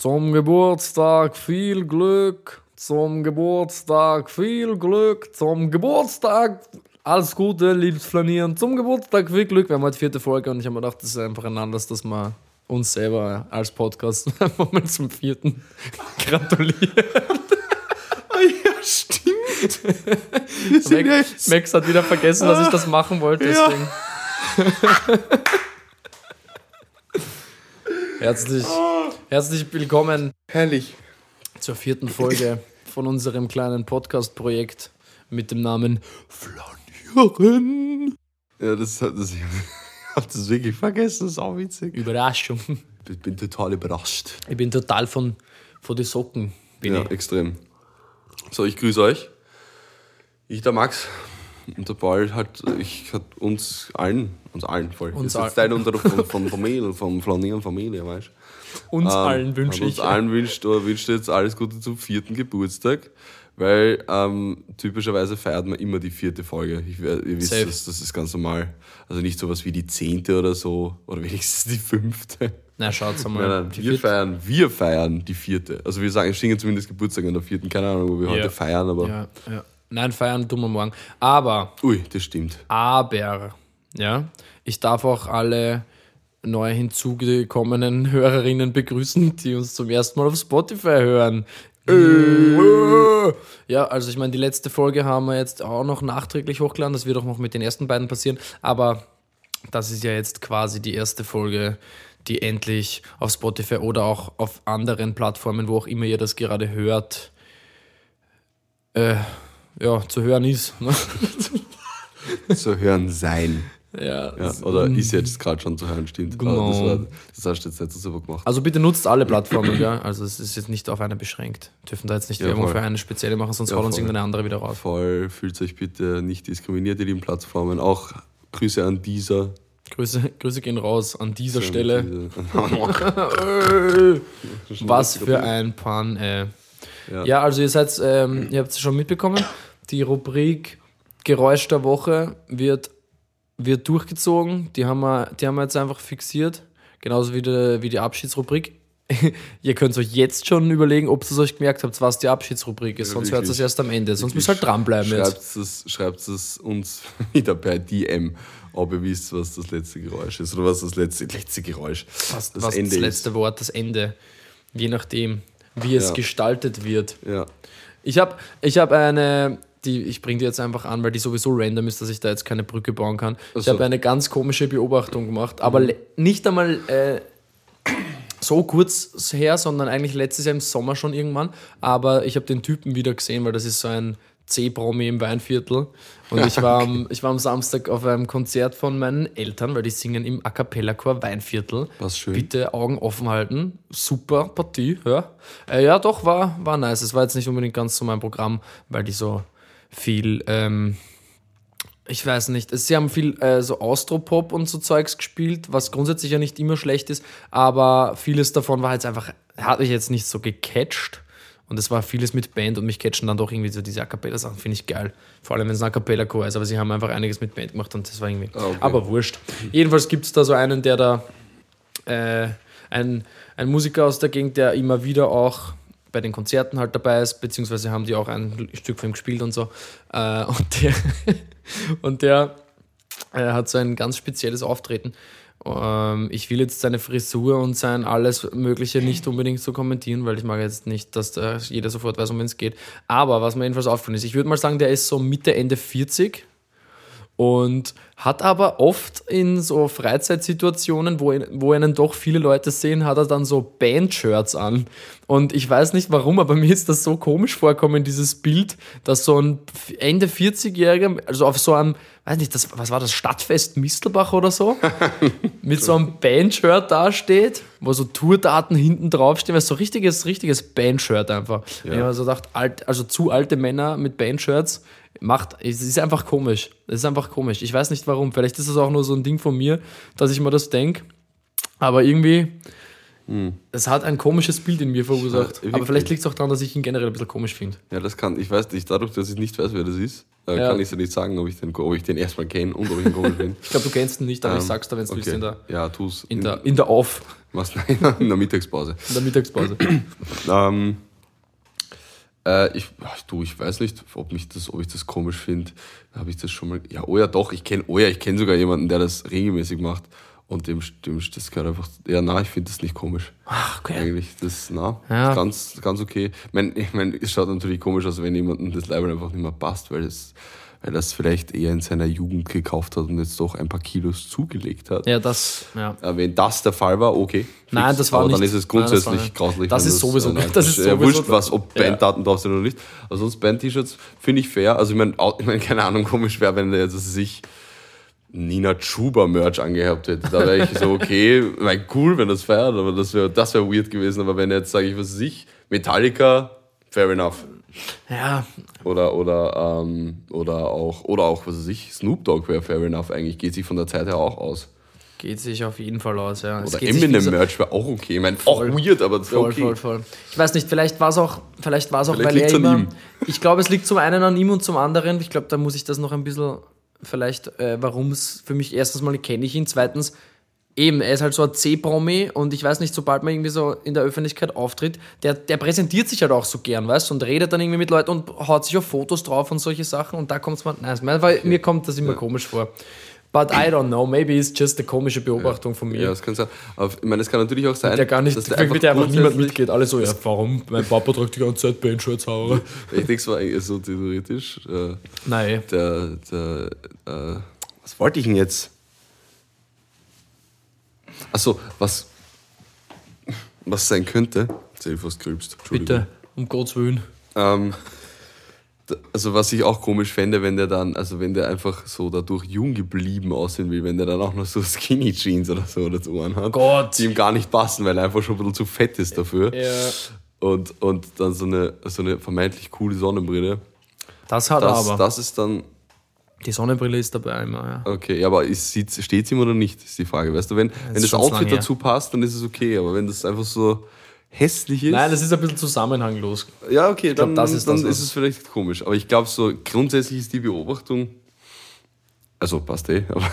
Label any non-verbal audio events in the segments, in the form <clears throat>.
Zum Geburtstag viel Glück. Zum Geburtstag viel Glück. Zum Geburtstag alles Gute, liebes Flanieren. Zum Geburtstag viel Glück. Wir haben heute vierte Folge und ich habe mir gedacht, das ist einfach ein Anlass, dass wir uns selber als Podcast <laughs> mal zum vierten <laughs> gratulieren. Oh <laughs> ja, stimmt. Max, Max hat wieder vergessen, dass ich das machen wollte. Ja. Herzlich, herzlich willkommen Herrlich. zur vierten Folge von unserem kleinen Podcast-Projekt mit dem Namen Flanieren. Ja, das, hat- das, <laughs> ich hab das wirklich vergessen, das ist auch witzig. Überraschung. Ich bin total überrascht. Ich bin total von, von den Socken. Bin Ja, ich. extrem. So, ich grüße euch. Ich, der Max. Und der Paul hat ich hat uns allen, uns allen voll. Uns jetzt Teil unserer von, von Familie, vom Flanieren Familie, weißt du? Uns Ähm, allen wünsche ich. Uns allen wünscht, oder wünscht jetzt alles Gute zum vierten Geburtstag, weil ähm, typischerweise feiert man immer die vierte Folge. Ich, ihr wisst, das, das ist ganz normal. Also nicht sowas wie die zehnte oder so, oder <laughs> wenigstens die fünfte. Na, schaut's einmal. Nein, nein, wir vierte- feiern, wir feiern die vierte. Also wir sagen, stehen zumindest Geburtstag an der vierten, keine Ahnung, wo wir Ja. heute feiern, aber Ja, ja. Nein, feiern tun wir morgen. Aber ui, das stimmt. Aber, ja, ich darf auch alle neu hinzugekommenen <laughs> Hörerinnen begrüßen, die uns zum ersten Mal auf Spotify hören. Äh. Ja, also ich meine, die letzte Folge haben wir jetzt auch noch nachträglich hochgeladen. Das wird auch noch mit den ersten beiden passieren. Aber das ist ja jetzt quasi die erste Folge, die endlich auf Spotify oder auch auf anderen Plattformen, wo auch immer ihr das gerade hört, äh, ja, zu hören ist. ne? Zu hören sein. ja, Ja, oder ist jetzt gerade schon zu hören, stimmt. Genau. Aber Das, war, das hast du jetzt nicht so super gemacht. Also bitte nutzt alle Plattformen, ja. Also es ist jetzt nicht auf eine beschränkt. Dürfen da jetzt nicht Ja, Werbung voll. für eine spezielle machen, sonst Ja, haut uns irgendeine andere wieder raus. Voll, fühlt euch bitte nicht diskriminiert, ihr lieben Plattformen. Auch Grüße an dieser Grüße, Grüße gehen raus an dieser Stelle. Diese- <laughs> <laughs> Was für ein Pan, ey. Ja. Ja, also ihr seid, ähm, ihr habt es schon mitbekommen, die Rubrik Geräusch der Woche wird, wird durchgezogen. Die haben, wir, die haben wir jetzt einfach fixiert. Genauso wie die, wie die Abschiedsrubrik. <laughs> ihr könnt euch jetzt schon überlegen, ob ihr es euch gemerkt habt, was die Abschiedsrubrik ist. Ja, Sonst hört es erst am Ende. Sonst müsst ihr halt dranbleiben Schreibt jetzt. es, schreibt es uns <laughs> wieder per DM, ob ihr wisst, was das letzte Geräusch ist. Oder was das letzte, letzte Geräusch Was, das was Ende das letzte Wort, das Ende. Je nachdem, wie es Ja. gestaltet wird. Ja. Ich habe ich hab eine, die, ich bringe die jetzt einfach an, weil die sowieso random ist, dass ich da jetzt keine Brücke bauen kann. Ich so. habe eine ganz komische Beobachtung gemacht, aber le- nicht einmal äh, so kurz her, sondern eigentlich letztes Jahr im Sommer schon irgendwann. Aber ich habe den Typen wieder gesehen, weil das ist so ein C-Promi im Weinviertel. Und ich war, am, ich war am Samstag auf einem Konzert von meinen Eltern, weil die singen im A Cappella-Chor Weinviertel. Was schön. Bitte Augen offen halten. Super Partie, ja. Äh, ja, doch, war, war nice. Es war jetzt nicht unbedingt ganz so mein Programm, weil die so viel, ähm, ich weiß nicht, sie haben viel äh, so Austropop und so Zeugs gespielt, was grundsätzlich ja nicht immer schlecht ist, aber vieles davon war jetzt einfach, hat mich jetzt nicht so gecatcht. Und es war vieles mit Band und mich catchen dann doch irgendwie so diese A Cappella-Sachen, finde ich geil. Vor allem, wenn es ein A Cappella-Chor ist, aber sie haben einfach einiges mit Band gemacht und das war irgendwie. Ah, okay. Aber wurscht. Jedenfalls gibt es da so einen, der da äh, ein, ein Musiker aus der Gegend, der immer wieder auch bei den Konzerten halt dabei ist, beziehungsweise haben die auch ein Stück von ihm gespielt und so. Äh, <laughs> und der, und der äh, hat so ein ganz spezielles Auftreten. Ähm, ich will jetzt seine Frisur und sein alles Mögliche nicht unbedingt so kommentieren, weil ich mag jetzt nicht, dass da jeder sofort weiß, um wen es geht. Aber was mir jedenfalls aufgefallen ist, ich würde mal sagen, der ist so Mitte, Ende 40 und hat aber oft in so Freizeitsituationen, wo, wo einen doch viele Leute sehen, hat er dann so Band-Shirts an. Und ich weiß nicht warum, aber <laughs> mir ist das so komisch vorkommen, dieses Bild, dass so ein Ende 40-Jähriger, also auf so einem, weiß nicht, das, was war das, Stadtfest Mistelbach oder so, <laughs> mit so einem Band-Shirt dasteht, wo so Tourdaten hinten draufstehen, weil so richtiges, richtiges Band-Shirt einfach. Ja. Ich habe so gedacht, alt, also zu alte Männer mit Band-Shirts, macht, es ist einfach komisch. Es ist einfach komisch. Ich weiß nicht warum. Vielleicht ist das auch nur so ein Ding von mir, dass ich mir das denke. Aber irgendwie, Es hat ein komisches Bild in mir verursacht. Ja, aber wirklich. vielleicht liegt es auch daran, dass ich ihn generell ein bisschen komisch finde. Ja, das kann, ich weiß nicht, dadurch, dass ich nicht weiß, wer das ist, äh, Ja. kann ich dir nicht sagen, ob ich den, ob ich den erstmal kenne und ob ich ihn komisch finde. <laughs> Ich glaube, du kennst ihn nicht, aber ich Ähm, sag's dir, wenn du willst, in der, Ja, tu's. in, der, in der Auf, Was? Nein, <laughs> in der Mittagspause. in der Mittagspause. <clears throat> Ähm, äh, ich, ach, du, ich weiß nicht, ob, mich das, ob ich das komisch finde. Habe ich das schon mal. Ja, oh ja, doch, ich kenne, oh ja, ich kenne sogar jemanden, der das regelmäßig macht. Und dem, dem das gehört einfach. Ja, na, ich finde das nicht komisch. Ach, okay. Eigentlich, das, na, Ja. ist ganz, ganz okay. Ich meine, ich mein, es schaut natürlich komisch aus, wenn jemandem das Leibel einfach nicht mehr passt, weil es, weil das vielleicht eher in seiner Jugend gekauft hat und jetzt doch ein paar Kilos zugelegt hat. Ja, das, ja. Wenn das der Fall war, okay. Nein, Fix. das war Aber dann nicht- ist es Nein, das grundsätzlich grauslich. Das ist sowieso- äh, das ist ja, sowieso- wurscht, was, ob Ja. Banddaten drauf sind oder nicht. Also sonst Band-T-Shirts finde ich fair. Also ich meine, ich mein, keine Ahnung, komisch wäre, wenn der jetzt sich Nina Chuba Merch angehabt hätte. Da wäre ich so, <laughs> okay, mein, cool, wenn das feiert, aber das wäre das wär weird gewesen. Aber wenn jetzt, sage ich, was weiß ich, Metallica, fair enough. Ja, Oder, oder, ähm, oder auch, oder auch, was weiß ich, Snoop Dogg wäre fair enough eigentlich, geht sich von der Zeit her auch aus. geht sich auf jeden Fall aus, ja. Oder geht sich wie Eminem gesagt- Merch wäre auch okay. Ich meine, auch Voll. weird, aber Voll, okay. voll, voll. Ich weiß nicht, vielleicht war es auch, vielleicht war es auch, Vielleicht weil er immer. ihm. Ich glaube, es liegt zum einen an ihm und zum anderen. Ich glaube, da muss ich das noch ein bisschen, vielleicht, äh, warum es für mich erstens mal kenne ich ihn, zweitens eben, er ist halt so ein C-Promi und ich weiß nicht, sobald man irgendwie so in der Öffentlichkeit auftritt, der, der präsentiert sich halt auch so gern, weißt du, und redet dann irgendwie mit Leuten und haut sich auf Fotos drauf und solche Sachen und da kommt es mal, nein, weil mir kommt das immer komisch vor. But I don't know, maybe it's just eine komische Beobachtung von mir. Ja, das kann sein. Aber ich meine, es kann natürlich auch sein, Der gar nicht, dass der mit der einfach niemand mitgeht. Alle so, ja, warum? Mein Papa trägt die ganze Zeit Bandshirts, Haare. <laughs> Ich denke, es war eigentlich so theoretisch. Äh, Nein. der, der, äh, was wollte ich denn jetzt? Achso, was, was sein könnte. Jetzt ich fast. Entschuldigung. Bitte, um Gottes Willen. Ähm, also was ich auch komisch fände, wenn der dann, also wenn der einfach so dadurch jung geblieben aussehen will, wenn der dann auch noch so <laughs> Skinny Jeans oder so dazu anhat, Gott. die ihm gar nicht passen, weil er einfach schon ein bisschen zu fett ist dafür. Ja. Und, und dann so eine, so eine vermeintlich coole Sonnenbrille. Das hat Das, er aber. das ist dann, Die Sonnenbrille ist dabei immer, ja. okay, aber steht es ihm oder nicht, ist die Frage. Weißt du, wenn, wenn das schon zu Outfit dazu passt, dann ist es okay, aber wenn das einfach so hässlich ist. Nein, das ist ein bisschen zusammenhanglos. Ja, okay, glaub, dann, das ist dann das, ist es vielleicht komisch. Aber ich glaube, so grundsätzlich ist die Beobachtung, also passt eh, <laughs> aber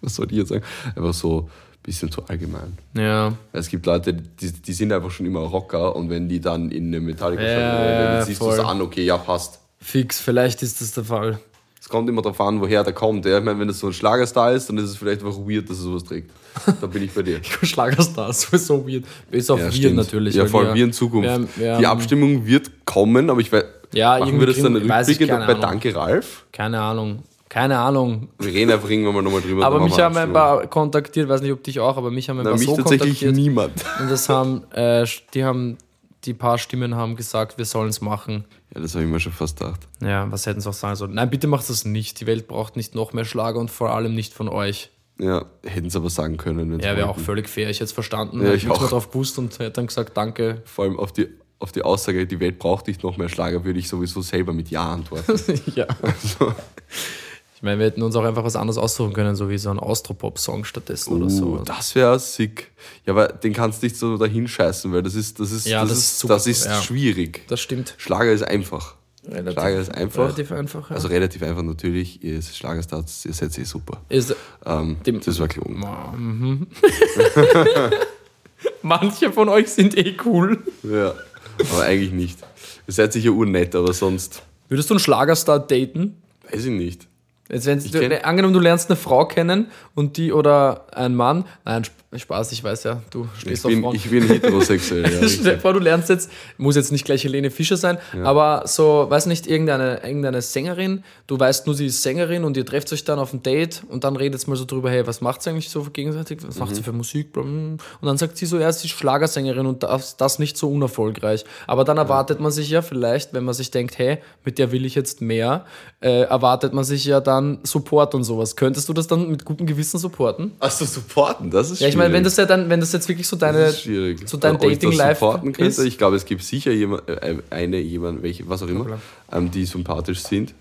was soll ich jetzt sagen? Einfach so ein bisschen zu allgemein. Ja. Es gibt Leute, die, die sind einfach schon immer Rocker und wenn die dann in eine metallica Ja, dann ja, siehst du es an, okay, ja, passt. Fix, vielleicht ist das der Fall. Es kommt immer darauf an, woher der kommt. Ja, ich meine, wenn das so ein Schlagerstar ist, dann ist es vielleicht einfach weird, dass er sowas trägt. Da bin ich bei dir. <laughs> Schlagerstar, sowieso weird. Ist auch Ja, weird stimmt. natürlich. Ja, weil voll wir- in Zukunft. wir wir die Abstimmung wird kommen, aber ich weiß, Ja, machen wir das dann rückblickend bei Ahnung. Danke Ralf? Keine Ahnung. Keine Ahnung. Wir reden einfach irgendwann mal nochmal drüber. Aber mich wir haben ein paar kontaktiert, weiß nicht, ob dich auch, aber mich haben ein Na, paar mich so tatsächlich kontaktiert. niemand. Und das haben, äh, die haben, die paar Stimmen haben gesagt, wir sollen es machen. Ja, das habe ich mir schon fast gedacht. Ja, was hätten sie auch sagen sollen? Nein, bitte macht das nicht. Die Welt braucht nicht noch mehr Schlager und vor allem nicht von euch. Ja, hätten es aber sagen können. Ja, wäre auch völlig fair. Ich hätte es verstanden. Ja, hätte ich mehr auch. drauf gewusst und hätte dann gesagt, danke. Vor allem auf die, auf die Aussage, die Welt braucht nicht noch mehr Schlager, würde ich sowieso selber mit Ja antworten. <laughs> ja. Ich meine, wir hätten uns auch einfach was anderes aussuchen können, so wie so ein Austropop-Song stattdessen oder so. Uh, das wäre sick. Ja, aber den kannst du nicht so dahin scheißen, weil das ist, das ist, Ja, das das ist, ist super, das ist ja. schwierig. Das stimmt. Schlager ist einfach. Relativ, Schlager ist einfach. Relativ einfach. Ja. Also relativ einfach natürlich. Ihr Schlagerstarts, ihr seid eh super. ist, Ähm, Dem- das war gelogen. Mhm. <laughs> Manche von euch sind eh cool. Ja, aber eigentlich nicht. Ihr seid sicher urnett, aber sonst Würdest du einen Schlagerstar daten? weiß ich nicht. Jetzt, wenn du, angenommen, du lernst eine Frau kennen und die oder ein Mann, nein, Spaß, ich weiß ja, du Ich stehst auf bin, Frauen. ich bin heterosexuell. Ja, <laughs> Stell vor, du lernst jetzt, muss jetzt nicht gleich Helene Fischer sein, aber so, weiß nicht, irgendeine, irgendeine Sängerin, du weißt nur, sie ist Sängerin und ihr trefft euch dann auf ein Date und dann redet mal so drüber, hey, was macht sie eigentlich so gegenseitig, was macht sie für Musik, und dann sagt sie so, ja, sie ist Schlagersängerin und das, das nicht so unerfolgreich. Aber dann erwartet man sich ja vielleicht, wenn man sich denkt, hey, mit der will ich jetzt mehr, äh, erwartet man sich ja dann Support und sowas. Könntest du das dann mit gutem Gewissen supporten? Achso, supporten, das ist Ja, ich meine, wenn das ja dann, wenn das jetzt wirklich so deine, so dein Dating-Life ist. Ich glaube, es gibt sicher jemand, äh, eine, jemand, welche, was auch immer, ähm, die sympathisch sind.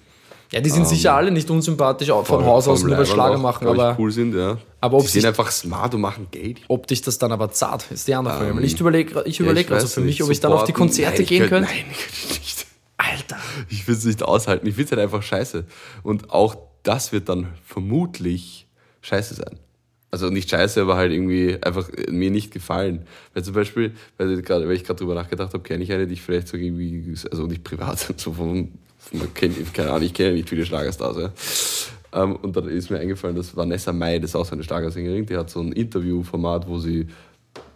Ja, die sind sicher alle nicht unsympathisch auch von Haus aus, nur Schlager machen, aber cool sind, ja. aber ob die sich- sind einfach smart und machen Geld. ob dich das dann aber zart, ist die andere Frage. Weil ich überlege ich Ähm, Ja, also für mich, ob ich dann auf die. Konzerte Nein, gehen könnt- könnte. Nein, ich könnte nicht. Alter. Ich will es nicht aushalten. Ich finde es halt einfach scheiße. Und auch das wird dann vermutlich scheiße sein. Also nicht scheiße, aber halt irgendwie einfach mir nicht gefallen. Weil zum Beispiel, weil, ich gerade drüber nachgedacht habe, kenne ich eine, die ich vielleicht so irgendwie, also nicht privat, <laughs> so von, von keine Ahnung, ich kenne nicht viele Schlagerstars, ja. Ähm, und dann ist mir eingefallen, dass Vanessa Mai, das ist auch so eine Schlagersängerin, die hat so ein Interviewformat, wo sie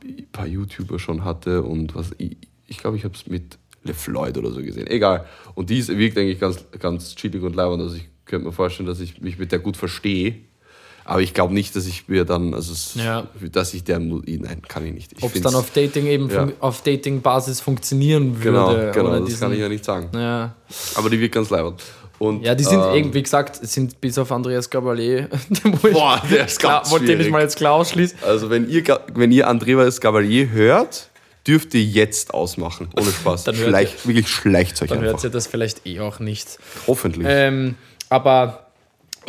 ein paar YouTuber schon hatte und was, ich glaube, ich, glaub, ich habe es mit LeFloid oder so gesehen. Egal. Und die ist, wirkt eigentlich ganz, ganz chillig und leibend. Also ich könnte mir vorstellen, dass ich mich mit der gut verstehe. Aber ich glaube nicht, dass ich mir dann, also es, Ja. dass ich der, nein, kann ich nicht. Ich Ob es dann auf Dating eben Ja. auf Dating-Basis funktionieren würde. Genau, genau, das diesen, kann ich ja nicht sagen. ja. Aber die wirkt ganz leibend. Und, ja, die sind ähm, eben, wie gesagt, sind bis auf Andreas Gabalier, <laughs> Boah, der ist klar, ganz wollte den ich mal jetzt klar ausschließen. Also wenn ihr, wenn ihr Andreas Gabalier hört, dürft ihr jetzt ausmachen. Ohne Spaß. <laughs> Dann hört Schleicht, wirklich schleicht euch Dann hört einfach. ihr das vielleicht eh auch nicht. Hoffentlich. Ähm, aber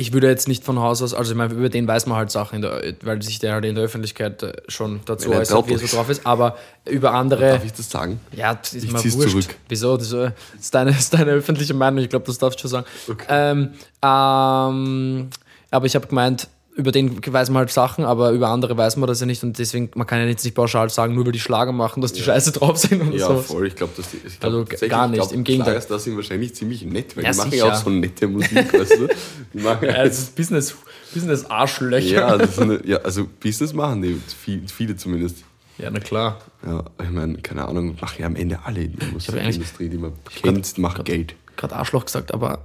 ich würde jetzt nicht von Haus aus, also ich meine, über den weiß man halt Sachen, der, weil sich der halt in der Öffentlichkeit äh, schon dazu er äußert, wie er so drauf ist, aber über andere. Darf ich das sagen? Ja, das ist Ich zieh's wurscht. zurück. Wieso? Das äh, ist deine, <laughs> ist deine öffentliche Meinung, ich glaube, das darfst du schon sagen. Ähm, ähm, aber ich habe gemeint, über den weiß man halt Sachen, aber über andere weiß man das ja nicht und deswegen, man kann ja jetzt nicht pauschal sagen, nur weil die Schlager machen, dass die scheiße drauf sind und Ja, so. voll. Ich glaube, dass die. Ich glaub, Also gar nicht, ich glaub, im Gegenteil. Schlagerstars sind wahrscheinlich ziemlich nett, weil Ja, die machen sicher. ja auch so nette Musik, weißt du? Die machen Ja, ist Business, Business Arschlöcher. ja, das eine, ja, also Business machen die, viel- viele zumindest. ja, na klar. Ja, ich meine, keine Ahnung, machen ja am Ende alle in der Musikindustrie, die man kennt, macht Geld. Gerade Arschloch gesagt, aber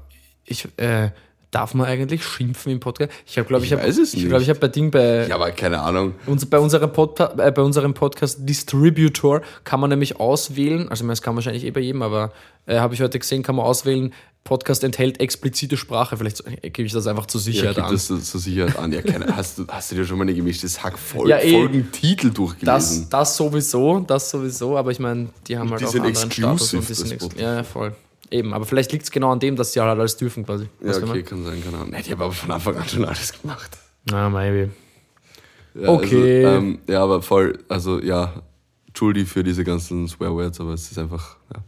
ich äh, darf man eigentlich schimpfen im Podcast? Ich glaube ich, Ich hab, ich glaube, ich habe bei Ding bei Ja, aber keine Ahnung. Uns, bei, unserem Podpa äh, bei unserem Podcast Distributor kann man nämlich auswählen, also ich meine, das kann wahrscheinlich eh bei jedem, aber äh, habe ich heute gesehen, kann man auswählen, Podcast enthält explizite Sprache. Vielleicht äh, gebe ich das einfach zur Ja, Sicherheit gibt an. das zur Sicherheit an. Ja, keine, hast, du, hast du dir schon mal eine gemischte Hack Fol Ja, eh. Folgentitel durchgelesen? Das, das sowieso, das sowieso, aber ich meine, die haben halt die auch sind anderen Status exclusive, und die sind ex ja, ja, voll. Eben, aber vielleicht liegt es genau an dem, dass sie halt alles dürfen quasi. ja, Weißt du, okay, kann sein, keine Ahnung. Nee, die haben aber von Anfang an schon alles gemacht. Ah, maybe. Ja, Okay. Also, ähm, ja, aber voll, also ja, Entschuldi für diese ganzen Swearwords, aber es ist einfach, ja,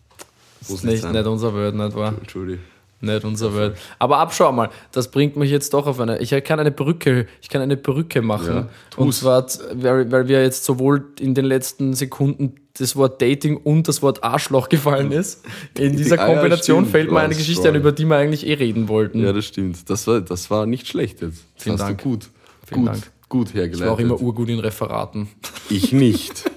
muss nicht Nicht, sein. nicht unser Word, nicht wahr? Entschuldi. Nicht unser Word. Aber abschau mal, das bringt mich jetzt doch auf eine. Ich kann eine Brücke, ich kann eine Brücke machen. Ja, und zwar, weil, weil wir jetzt sowohl in den letzten Sekunden das Wort Dating und das Wort Arschloch gefallen ist. In dieser Ah ja, Kombination fällt mir eine Geschichte strong. ein, über die wir eigentlich eh reden wollten. Ja, das stimmt. Das war, das war nicht schlecht jetzt. Das Vielen hast Dank. du gut, Vielen gut, Dank. gut ich war auch hergeleitet. immer urgut in Referaten. ich nicht. <laughs>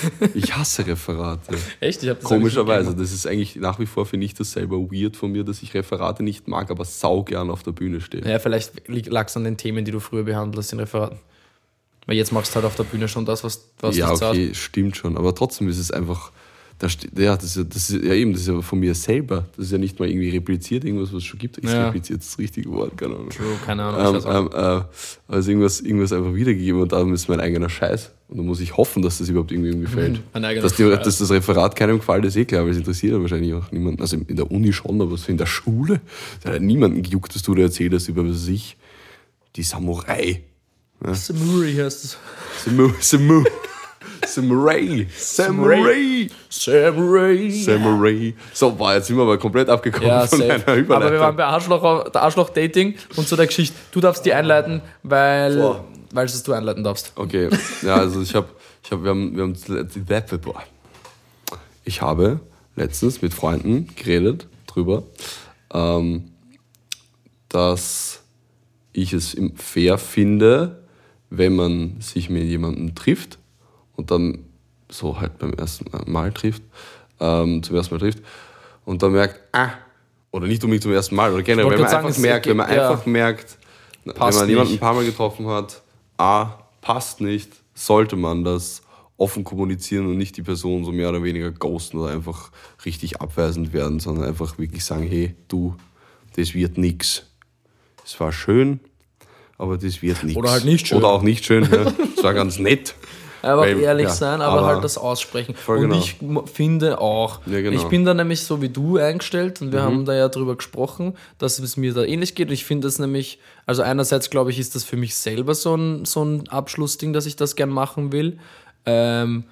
<laughs> Ich hasse Referate. Echt? Ich hab das Komischerweise, das ist eigentlich nach wie vor finde ich das selber weird von mir, dass ich Referate nicht mag, aber sau gern auf der Bühne stehe. Ja, vielleicht lag es an den Themen, die du früher behandelt hast in Referaten. Weil jetzt machst du halt auf der Bühne schon das, was, was ja, dich zart. okay, stimmt schon, aber trotzdem ist es einfach, da steht, ja, das ist ja, das ist ja eben, das ist ja von mir selber. Das ist ja nicht mal irgendwie repliziert, irgendwas, was es schon gibt. Ist Ja. repliziert das richtige Wort, keine Ahnung. True, keine Ahnung. Ähm, ähm, äh, also irgendwas, irgendwas einfach wiedergegeben und dann ist mein eigener Scheiß. Und dann muss ich hoffen, dass das überhaupt irgendwie gefällt. Mein eigener dass, die, dass das Referat keinem gefällt, ist eh klar, weil es interessiert ja wahrscheinlich auch niemanden. Also in der Uni schon, aber so in der Schule. Da hat niemanden gejuckt, dass du da erzählst über was weiß ich. Die Samurai. Samuri heißt es. Samu, Samu, Samurai. Samurai. Samurai. Samurai. So, boah, jetzt sind wir aber komplett abgekommen Ja, von safe. Überleitung. Aber wir waren bei Arschloch, der Arschloch-Dating und zu der Geschichte. Du darfst die einleiten, weil, Boah. weil es du einleiten darfst. Okay, ja, also ich habe, ich hab, wir haben, wir haben zuletzt- boah. ich habe letztens mit Freunden geredet drüber, ähm, dass ich es fair finde, wenn man sich mit jemandem trifft und dann so halt beim ersten Mal trifft, ähm, zum ersten Mal trifft und dann merkt, ah, oder nicht unbedingt zum ersten Mal, oder generell, wenn man sagen, einfach merkt, wenn man ja. einfach merkt, wenn Passt man jemanden ein paar Mal getroffen hat, A, passt nicht, sollte man das offen kommunizieren und nicht die Person so mehr oder weniger ghosten oder einfach richtig abweisend werden, sondern einfach wirklich sagen, hey, du, das wird nix. Es war schön, aber das wird nix. Oder halt nicht schön. Oder auch nicht schön. Ja. Es war ganz <laughs> nett. Einfach Weil- ehrlich ja, sein, aber, aber- halt das aussprechen. Und genau. ich finde auch, Ja, genau. Mhm. ich bin da nämlich so wie du eingestellt und wir haben da ja drüber gesprochen, dass es mir da ähnlich geht. Und ich finde das nämlich, also einerseits glaube ich, ist das für mich selber so ein, so ein Abschlussding, dass ich das gern machen will. Ähm,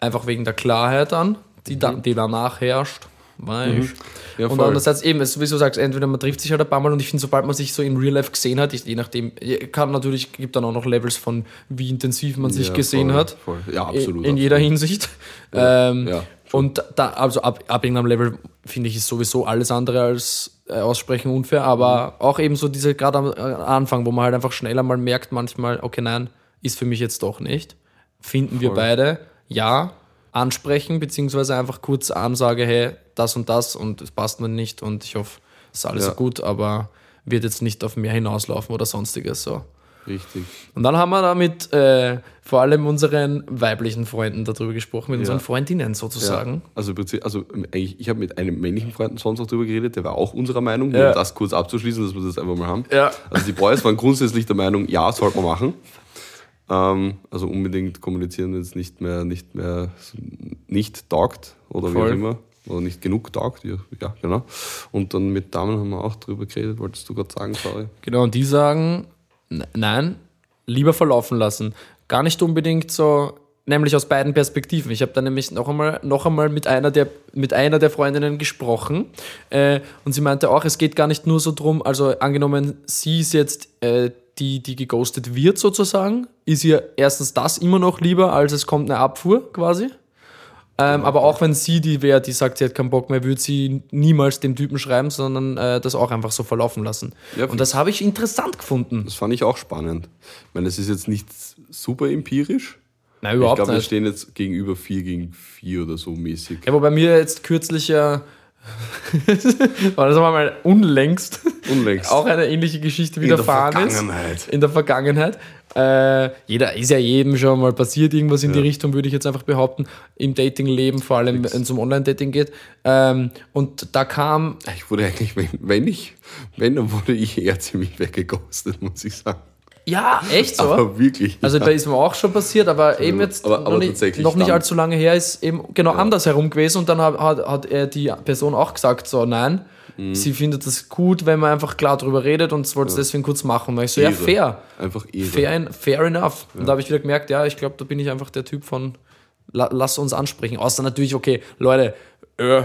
einfach wegen der Klarheit an, die, da, die danach herrscht. Weißt. Mhm. Ja, und andererseits eben, es, wie du sagst, entweder man trifft sich halt ein paar Mal und ich finde, sobald man sich so in Real Life gesehen hat, ich, je nachdem, kann natürlich, gibt dann auch noch Levels von, wie intensiv man sich Ja, gesehen voll, hat. voll. Ja, absolut, In, in jeder Hinsicht. <laughs> ähm, ja, und da, also ab, ab irgendeinem Level finde ich ist sowieso alles andere als äh, aussprechen unfair, aber Mhm. auch eben so diese, gerade am äh, Anfang, wo man halt einfach schneller mal merkt, manchmal, okay, nein, ist für mich jetzt doch nicht. Finden wir Voll. beide, ja, ansprechen, beziehungsweise einfach kurz Ansage, hey, das und das und es passt mir nicht und ich hoffe, es ist alles Ja. gut, aber wird jetzt nicht auf mehr hinauslaufen oder sonstiges so. Richtig. Und dann haben wir da mit äh, vor allem unseren weiblichen Freunden darüber gesprochen, mit unseren Freundinnen sozusagen. Also, Prinzip- also eigentlich, ich habe mit einem männlichen Freund sonst auch drüber geredet, der war auch unserer Meinung, Ja. um das kurz abzuschließen, dass wir das einfach mal haben. Ja. Also die Boys waren grundsätzlich der Meinung, ja, sollte man machen. Ähm, also unbedingt kommunizieren, wenn es nicht mehr, nicht mehr nicht taugt oder wie Voll. auch immer. Oder nicht genug taugt, ja, genau. Und dann mit Damen haben wir auch drüber geredet, wolltest du gerade sagen, sorry. Genau, und die sagen, nein, lieber verlaufen lassen. Gar nicht unbedingt so, nämlich aus beiden Perspektiven. Ich habe dann nämlich noch einmal, noch einmal mit, einer der, mit einer der Freundinnen gesprochen äh, und sie meinte auch, es geht gar nicht nur so drum, also angenommen, sie ist jetzt äh, die, die geghostet wird sozusagen, ist ihr erstens das immer noch lieber, als es kommt eine Abfuhr quasi. Ähm, aber auch wenn sie die wäre, die sagt, sie hat keinen Bock mehr, würde sie niemals dem Typen schreiben, sondern äh, das auch einfach so verlaufen lassen. Ja, und das habe ich interessant gefunden. Das fand ich auch spannend. Ich meine, es ist jetzt nicht super empirisch. Nein, Ich überhaupt glaube, wir nicht. stehen jetzt gegenüber 4 gegen 4 oder so mäßig. Ja, wobei mir jetzt kürzlich ja, <laughs> war das aber mal unlängst, Unlängst. auch eine ähnliche Geschichte In der widerfahren ist. Vergangenheit. In der Vergangenheit. Äh, jeder ist ja jedem schon mal passiert, irgendwas in die Richtung, würde ich jetzt einfach behaupten, im Datingleben, vor allem wenn es um Online-Dating geht. Ähm, und da kam, Ich wurde eigentlich, wenn, wenn ich, wenn, dann wurde ich eher ziemlich weggeghostet, muss ich sagen. Ja, echt so. Aber wirklich. Also ja. da ist mir auch schon passiert, aber eben jetzt aber- noch, aber nicht, tatsächlich noch nicht allzu lange her ist eben genau andersherum gewesen und dann hat, hat, hat er die Person auch gesagt, so nein, Mhm. sie findet es gut, wenn man einfach klar drüber redet und wollte es deswegen kurz machen. Und ich so, ja, Ehre. fair. Einfach irre. Fair, fair enough. Und da habe ich wieder gemerkt, ja, ich glaube, da bin ich einfach der Typ von la, lass uns ansprechen. Außer natürlich, okay, Leute, äh,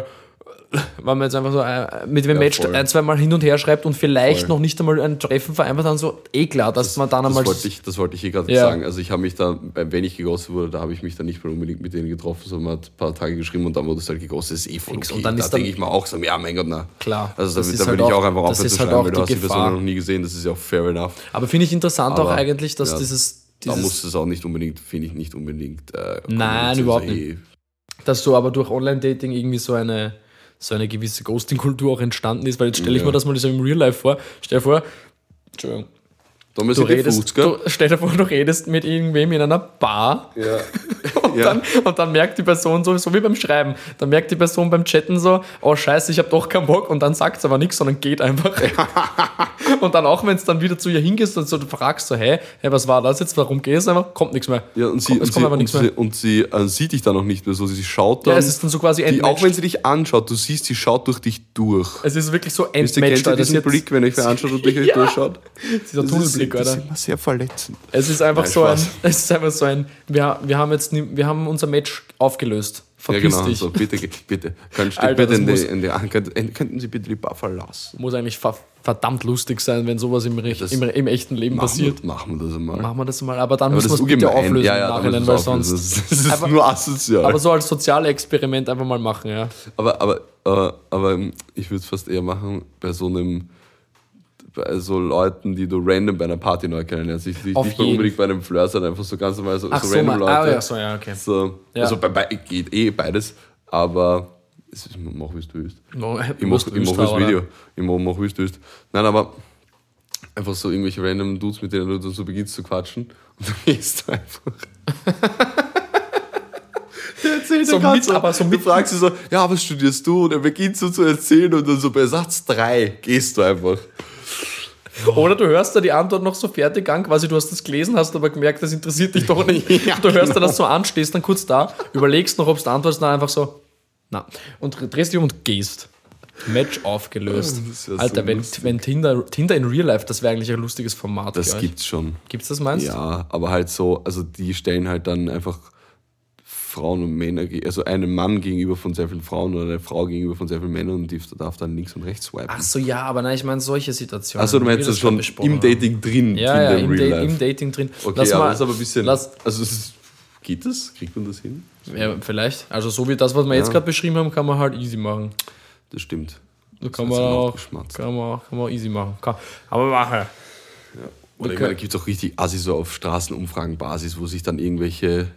wenn man jetzt einfach so äh, mit dem Ja, Match voll. ein, zwei Mal hin und her schreibt und vielleicht Voll. noch nicht einmal ein Treffen vereinbart, dann so, eh klar, dass man dann Das einmal. wollte ich, das wollte ich hier gerade Ja. sagen. Also ich habe mich da, wenn ich geghostet wurde, da habe ich mich dann nicht mehr unbedingt mit denen getroffen, sondern man hat ein paar Tage geschrieben und dann wurde es halt geghostet. Das ist eh voll okay. Und dann da dann- denke ich mir auch so, ja mein Gott, na. Klar. Also Das da, da halt würde ich auch- auch einfach das aufhören zu halt schreiben, auch weil du die hast die Person noch nie gesehen, das ist ja auch fair enough. Aber finde ich interessant auch Aber, eigentlich, dass ja, dieses, Da dieses muss es auch nicht unbedingt, finde ich nicht unbedingt. Äh, Nein, überhaupt so, nicht. eh, dass du aber durch Online-Dating irgendwie so eine, so eine gewisse Ghosting-Kultur auch entstanden ist, weil jetzt stelle ich Ja. mir das mal so im Real Life vor. Stell dir vor, Entschuldigung, Da müssen du wir redest, Fuß, gell? du, stell dir vor, du redest mit irgendwem in einer Bar Ja. <laughs> und, Ja. dann, und dann merkt die Person so, so wie beim Schreiben, dann merkt die Person beim Chatten so, oh scheiße, ich habe doch keinen Bock und dann sagt es aber nichts, sondern geht einfach. <laughs> und dann auch, wenn es dann wieder zu ihr hingehst und so, du fragst so, hey, hey, was war das jetzt, warum gehst du einfach, kommt nichts mehr. Ja, und sie, Komm- es und kommt sie, einfach und nichts sie, mehr. und sie äh, sieht dich dann auch nicht mehr so. Sie schaut dann. Ja, es ist dann so quasi die, auch wenn sie dich anschaut, du siehst, sie schaut durch dich durch. Es ist wirklich so Wisst ihr, kennt ihr diesen Blick, wenn euch wer anschaut und durch euch <laughs> Ja. durchschaut? Dieser Tunnelblick, das ist, Alter. Das ist immer sehr verletzend. Es ist einfach Nein, so ein, Spaß. <laughs> es ist einfach so ein, wir, wir haben jetzt, nie- wir haben unser Match aufgelöst. Ja, Verpiss genau. dich. So, bitte, bitte. Könnt, Alter, bitte in muss- die, in die, könnten, könnten Sie bitte die Bar verlassen? Muss eigentlich ver verdammt lustig sein, wenn sowas im, Rech- Das- im, im echten Leben passiert. Machen wir das einmal. Machen wir das mal, aber dann Aber müssen wir es bitte auflösen ja, ja, im Nachhinein, weil wir sonst. Das ist, <laughs> Einfach- nur asozial. Aber so als Sozialexperiment einfach mal machen, ja. Aber, aber, äh, aber ich würde es fast eher machen bei so einem, bei so Leuten, die du random bei einer Party neu kennenlernst. Ich, ich, Auf nicht mal jeden. unbedingt bei einem Flirt, sondern einfach so ganz normal so, Ach so, so, random mal, Leute. ah, ja, so, ja, okay. So, Ja. Also bei, bei, geht eh beides, aber es ist, mach wie du willst. No, <laughs> Ich mach, musst ich mach das Video. Ich mach, mach wie du willst. Nein, aber einfach so irgendwelche random Dudes, mit denen du dann so beginnst zu quatschen <laughs> und dann gehst du einfach. <laughs> Erzählt So mit- aber so du mit- fragst ihn so, ja, was studierst du? Und er beginnt so zu erzählen und dann so bei Satz 3 gehst du einfach. Oder du hörst da die Antwort noch so fertig an, quasi du hast das gelesen, hast aber gemerkt, das interessiert dich doch nicht. <laughs> du hörst da das so an, stehst dann kurz da, überlegst noch, ob du antwortest, dann einfach so, na. Und drehst dich um und gehst. Match aufgelöst. Wär so Alter, wenn, lustig. wenn Tinder, Tinder in Real Life, das wäre eigentlich ein lustiges Format. Das gibt's schon. Gibt's das meinst du? Ja, aber halt so, also die stellen halt dann einfach Frauen und Männer, also einen Mann gegenüber von sehr vielen Frauen oder eine Frau gegenüber von sehr vielen Männern und die darf dann links und rechts swipen. Ach so, ja, aber nein, ich meine solche Situationen. Achso, du meinst das schon im. Dating drin, Ja, ja, im, Da im Dating drin. Okay, Lass aber mal, das ist aber ein bisschen. lass- also ist, geht das? Kriegt man das hin? ja, vielleicht. Also so wie das, was wir jetzt gerade beschrieben haben, kann man halt easy machen. Das stimmt. Da kann Das man, auch, kann, man, kann man easy machen. Kann, aber machen. Oder ich Okay. meine, da gibt es auch richtig Assi so auf Straßenumfragenbasis, wo sich dann irgendwelche,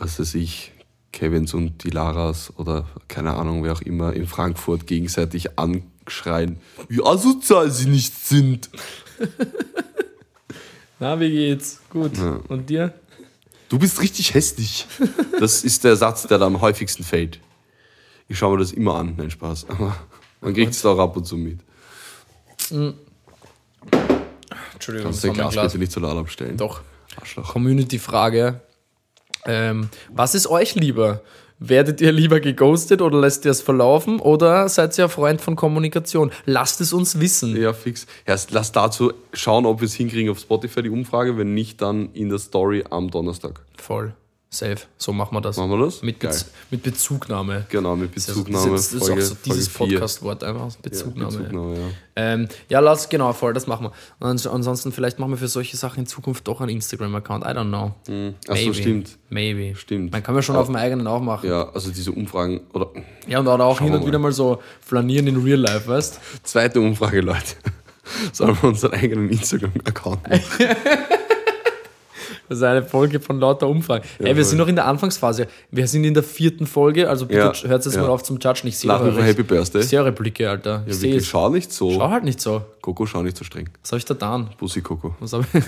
was weiß ich, Kevins und die Laras oder keine Ahnung, wer auch immer in Frankfurt gegenseitig anschreien, wie asozial sie nicht sind. <laughs> Na, wie geht's? Gut. Ja. Und dir? Du bist richtig hässlich. Das ist der Satz, der da am häufigsten fällt. Ich schaue mir das immer an, nein Spaß. Aber man kriegt es auch ab und zu mit. Entschuldigung, Kannst das du dein Glas bitte nicht so laut abstellen? Doch. Arschloch. Community-Frage. Ähm, was ist euch lieber? Werdet ihr lieber geghost oder lässt ihr es verlaufen oder seid ihr ein Freund von Kommunikation? Lasst es uns wissen. Ja, fix. Erst lass dazu schauen, ob wir es hinkriegen auf Spotify, die Umfrage. Wenn nicht, dann in der Story am Donnerstag. Voll. Safe. So machen wir das. Machen wir das? Mit, Geil. Bez mit Bezugnahme. Genau, mit Das ist, Bezugnahme. das ist Folge, auch so dieses. Podcast-Wort einfach. Bezugnahme. Ja, Bezugnahme, ja. Ähm, ja, lass, genau, voll, das machen wir. Und ans- ansonsten, vielleicht machen wir für solche Sachen in Zukunft doch einen Instagram-Account. I don't know. Ach so, stimmt. Maybe. Stimmt. Man kann ja schon auf dem eigenen auch machen. Ja, Ja, also diese Umfragen, oder und dann auch hin und mal. wieder mal so flanieren in Real Life, weißt zweite Umfrage, Leute. <laughs> Sollen wir unseren eigenen Instagram-Account machen? <laughs> Das ist eine Folge von lauter Umfragen. hey, wir voll. sind noch in der Anfangsphase. Wir sind in der vierten Folge, also bitte Ja, hört jetzt ja. mal auf zum Judgen. Ich sehe eure, Happy Birthday. ich sehe eure Blicke, Alter. Ich Ja, wirklich, es. schau nicht so. Schau halt nicht so. Coco, schau nicht so streng. Was habe ich da getan? Bussi Coco. Was habe ich...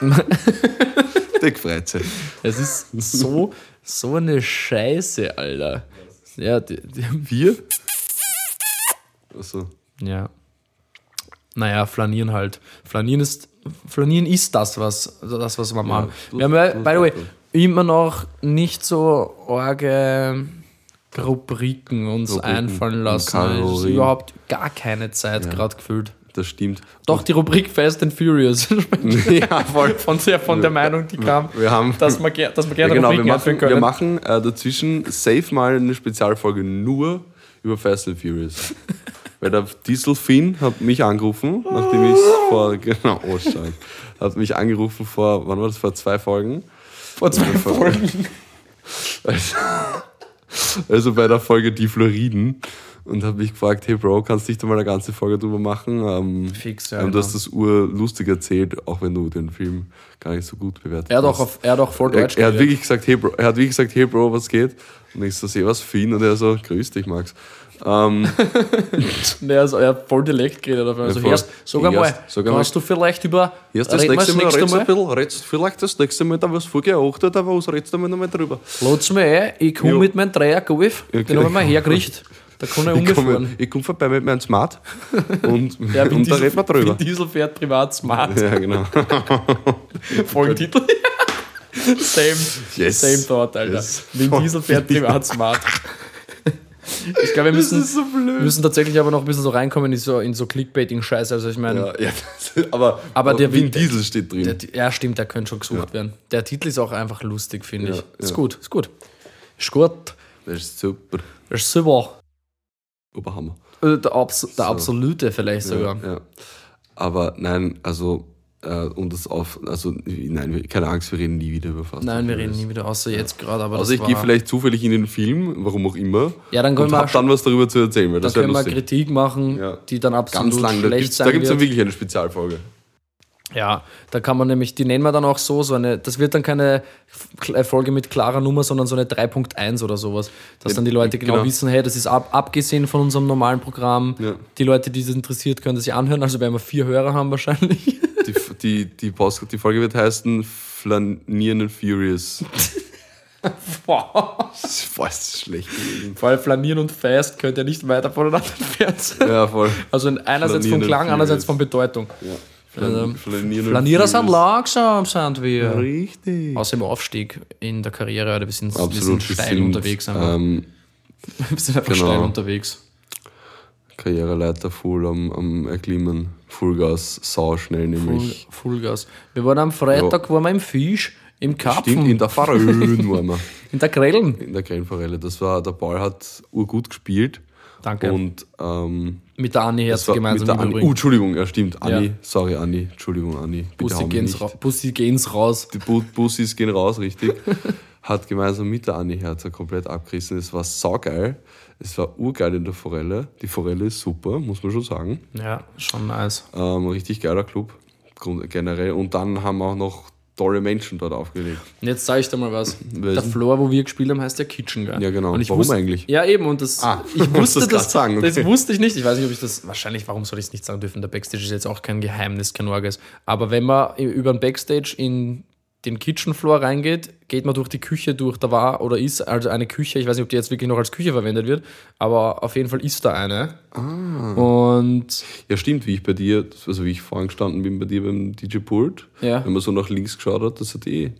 <laughs> Deckfreizeit. Es ist so, so eine Scheiße, Alter. Ja, die, die, Wir? Achso. ja. Naja, flanieren halt. Flanieren ist, flanieren ist das, was, also das, was wir machen. du- wir haben ja, by the way, immer noch nicht so arge Rubriken uns Rubriken einfallen lassen. Es ist überhaupt gar keine Zeit gerade gefühlt. Das stimmt. Doch, die Rubrik Fast and Furious. <laughs> ja, voll. von der, von der Meinung, die kam, Wir haben. dass wir, ger- dass wir ja, gerne genau, wir Rubriken einführen machen, wir können. machen äh, dazwischen safe mal eine Spezialfolge nur über Fast and Furious. <laughs> Weil der Diesel Finn hat mich angerufen, nachdem ich vor, <laughs> genau, oh hat mich angerufen vor, wann war das, vor zwei Folgen? Vor zwei Folgen. Also, also bei der Folge Die Floriden und habe mich gefragt, hey Bro, kannst du nicht mal eine ganze Folge drüber machen? Ähm, Fix, ja, ähm, du genau. hast das urlustig erzählt, auch wenn du den Film gar nicht so gut bewertet Er hat, hast. auch auf, er hat auch voll er, Deutsch er hat geredet. wirklich gesagt, hey Bro, er hat wirklich gesagt, hey Bro, was geht? Und ich so, seh was, Finn? Und er so, grüß dich, Max. Ähm, Nee, also er hat voll Dialekt geredet. auf. Also, einmal, Erst- sag einmal- kannst du vielleicht über. erst das nächste Mal, redst du ein Mal? bisschen, redst vielleicht das nächste Mal, da was vorgeachtet, aber was redst du mal nochmal drüber? Lot's mir ein, ich komme Ja. mit meinem Dreier Golf, Ja, den habe ich mal genau. hergerichtet. Da kann er <laughs> Ich komme umgefahren. ich komm vorbei mit meinem Smart und, <laughs> Ja, und da Diesel- reden wir drüber. Diesel fährt privat smart. Ja, genau. <laughs> Folgentitel. same, Yes. same thought, Alter. Yes. Diesel fährt privat smart. Ich glaube, wir <laughs> müssen, so müssen tatsächlich aber noch ein bisschen so reinkommen in so, in so Clickbaiting-Scheiße. Also ich meine, Ja, ja, aber, Aber der Vin Diesel steht drin. Der, ja, stimmt, der könnte schon gesucht Ja. werden. Der Titel ist auch einfach lustig, finde ich. Ist gut, ist gut. Ist gut. das ist super. Das ist super. Oberhammer. Äh, Der, Abs der So. absolute vielleicht sogar. Aber nein, also, äh, um das auf, also, nein, keine Angst, wir reden nie wieder über Fast Nein, wir reden nie wieder, außer jetzt gerade. Aber Also, ich gehe vielleicht zufällig in den Film, warum auch immer, Ja, dann können und wir, hab dann was darüber zu erzählen, weil dann das können wir. Kritik machen, Ja. die dann absolut Ganz lang, da schlecht gibt's, da sein gibt's dann wirklich eine Spezialfolge. Ja, da kann man nämlich, die nennen wir dann auch so, so eine, das wird dann keine äh, Folge mit klarer Nummer, sondern so eine 3.1 oder sowas. Dass Ja, dann die Leute genau, genau. wissen, hey, das ist ab, abgesehen von unserem normalen Programm. Ja. Die Leute, die das interessiert, können das sich anhören. Also werden wir vier Hörer haben wahrscheinlich. <laughs> Die, die, die, Post, die Folge wird heißen Flanieren and Furious. <laughs> Boah. Das ist fast schlecht gewesen. Vor allem Flanieren und Fast könnt ihr nicht weiter voneinander entfernt sein. Ja, voll. Also in einerseits Flanieren vom Klang, andererseits von Bedeutung. Ja. Also, Flanieren und Flanierer sind langsam, sind wir. Richtig. Außer im Aufstieg in der Karriere, oder wir sind, wir Absolut. sind steil unterwegs. Einfach. Ähm, <laughs> wir sind einfach genau. steil unterwegs. Karriereleiter voll am, am Erklimmen. Vollgas, sau schnell Full, nämlich. Fullgas. Wir waren am Freitag waren wir im Fisch, im Karpfen, Stimmt, in der Faröhn waren wir. <laughs> in der Grillen. In der Grellenforelle. Das war, der Ball hat urgut gespielt. Danke. Und ähm, mit der Anni war gemeinsam mit der Anni. Oh, Entschuldigung, ja stimmt. Anni, Ja. sorry Anni. Entschuldigung Anni. Bussi gehen's, ra Bussi gehen's raus. Die Bu Bussis gehen raus, richtig. <laughs> Hat gemeinsam mit der Anni Herzer komplett abgerissen. Es war saugeil. Es war urgeil in der Forelle. Die Forelle ist super, muss man schon sagen. Ja, schon nice. Ähm, richtig geiler Club generell. Und dann haben wir auch noch tolle Menschen dort aufgelegt. Und jetzt sage ich dir mal was. Welchen? Der Floor, wo wir gespielt haben, heißt der Kitchen, gell? Ja, genau. Und ich Warum wusste, eigentlich? Ja, eben. Und das, Ah, ich <laughs> wusste das das, sagen, das okay. wusste ich nicht. Ich weiß nicht, ob ich das, wahrscheinlich, warum soll ich es nicht sagen dürfen? Der Backstage ist jetzt auch kein Geheimnis, kein Orges. Aber wenn man über den Backstage in den Kitchen Floor reingeht, geht man durch die Küche durch. Da war oder ist also eine Küche, ich weiß nicht, ob die jetzt wirklich noch als Küche verwendet wird, aber auf jeden Fall ist da eine. Ah. Und Ja, stimmt, wie ich bei dir, also wie ich vorhin gestanden bin bei dir beim DJ Pult, Ja. wenn man so nach links geschaut hat, das hat eh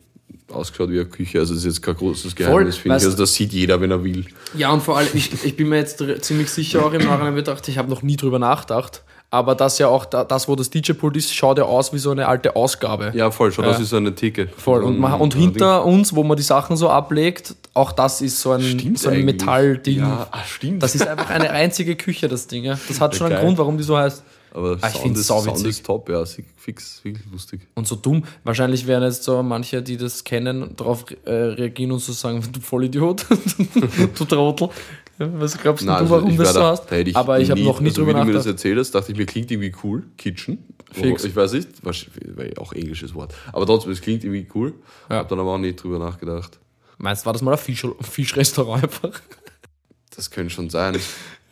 ausgeschaut wie eine Küche. Also das ist jetzt kein großes Geheimnis, finde ich. Also das sieht jeder, wenn er will. Ja, und vor allem, ich, ich bin mir jetzt ziemlich sicher auch im Nachhinein gedacht, ich habe noch nie drüber nachgedacht. Aber das ja auch, da, das, wo das DJ-Pult ist, schaut ja aus wie so eine alte Ausgabe. Ja, voll, schon, das Ja. ist so eine Theke. Voll. Und, man, und hinter uns, wo man die Sachen so ablegt, auch das ist so ein, Stimmt so ein. Metallding. Ja, ah, stimmt. Das ist einfach eine einzige Küche, das Ding. Ja. Das hat schon einen geil. Grund, warum die so heißt. Aber Ah, ich ist, sauwitzig. Sound ist top, ja, fix, wirklich lustig. Und so dumm. Wahrscheinlich werden jetzt so manche, die das kennen, darauf äh, reagieren und so sagen, <laughs> du Vollidiot, <laughs> du Trottel. Was glaubst Nein, du, also warum das wär so da- hast? da ich Aber ich habe noch nie also drüber wie du mir das nachgedacht. erzählt hast, dachte ich mir, klingt irgendwie cool. Kitchen. Fix. Ich weiß nicht, wahrscheinlich auch englisches Wort. Aber trotzdem, es klingt irgendwie cool. Ja. Hab dann aber auch nicht drüber nachgedacht. Meinst du, war das mal ein Fisch, Fischrestaurant einfach? Das könnte schon sein.